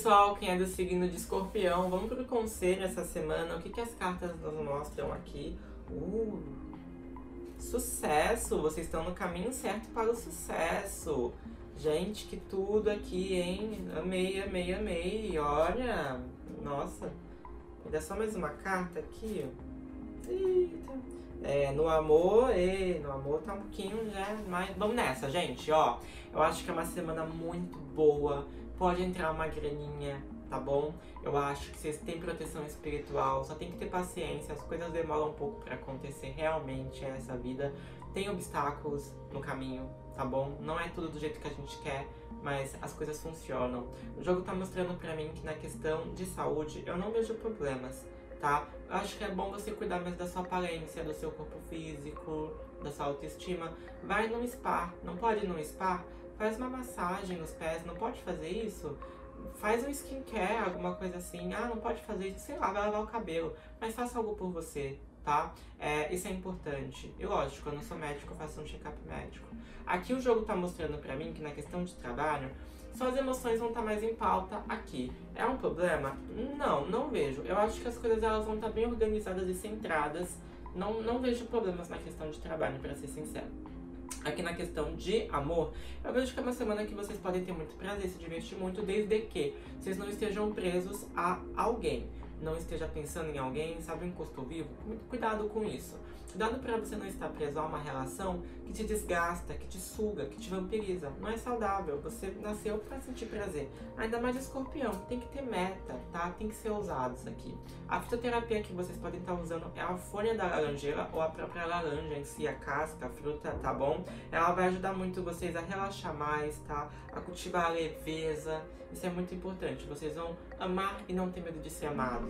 pessoal, quem é do signo de escorpião, vamos pro conselho essa semana. O que, que as cartas nos mostram aqui? Uh, sucesso! Vocês estão no caminho certo para o sucesso. Gente, que tudo aqui, hein? Amei, amei, amei. Olha, nossa. Ainda só mais uma carta aqui. Eita. É, no amor, e no amor tá um pouquinho já mais. Vamos nessa, gente, ó. Eu acho que é uma semana muito boa pode entrar uma graninha, tá bom? Eu acho que vocês têm proteção espiritual, só tem que ter paciência, as coisas demoram um pouco para acontecer realmente essa vida. Tem obstáculos no caminho, tá bom? Não é tudo do jeito que a gente quer, mas as coisas funcionam. O jogo tá mostrando pra mim que na questão de saúde eu não vejo problemas, tá? Eu acho que é bom você cuidar mais da sua aparência, do seu corpo físico, da sua autoestima. Vai no spa, não pode ir no spa? Faz uma massagem nos pés, não pode fazer isso? Faz um skincare, alguma coisa assim. Ah, não pode fazer isso, sei lá, vai lavar o cabelo. Mas faça algo por você, tá? É, isso é importante. E lógico, eu não sou médico, eu faço um check-up médico. Aqui o jogo tá mostrando pra mim que na questão de trabalho, suas emoções vão estar tá mais em pauta aqui. É um problema? Não, não vejo. Eu acho que as coisas elas vão estar tá bem organizadas e centradas. Não, não vejo problemas na questão de trabalho, para ser sincero. Aqui na questão de amor, eu vejo que é uma semana que vocês podem ter muito prazer, se divertir muito, desde que vocês não estejam presos a alguém. Não esteja pensando em alguém, sabe, um encosto vivo. Muito cuidado com isso. Cuidado para você não estar preso a uma relação que te desgasta, que te suga, que te vampiriza. Não é saudável. Você nasceu para sentir prazer. Ainda mais escorpião. Tem que ter meta, tá? Tem que ser ousado isso aqui. A fitoterapia que vocês podem estar usando é a folha da laranjeira ou a própria laranja em si, a casca, a fruta, tá bom? Ela vai ajudar muito vocês a relaxar mais, tá? A cultivar a leveza. Isso é muito importante. Vocês vão amar e não ter medo de ser amados.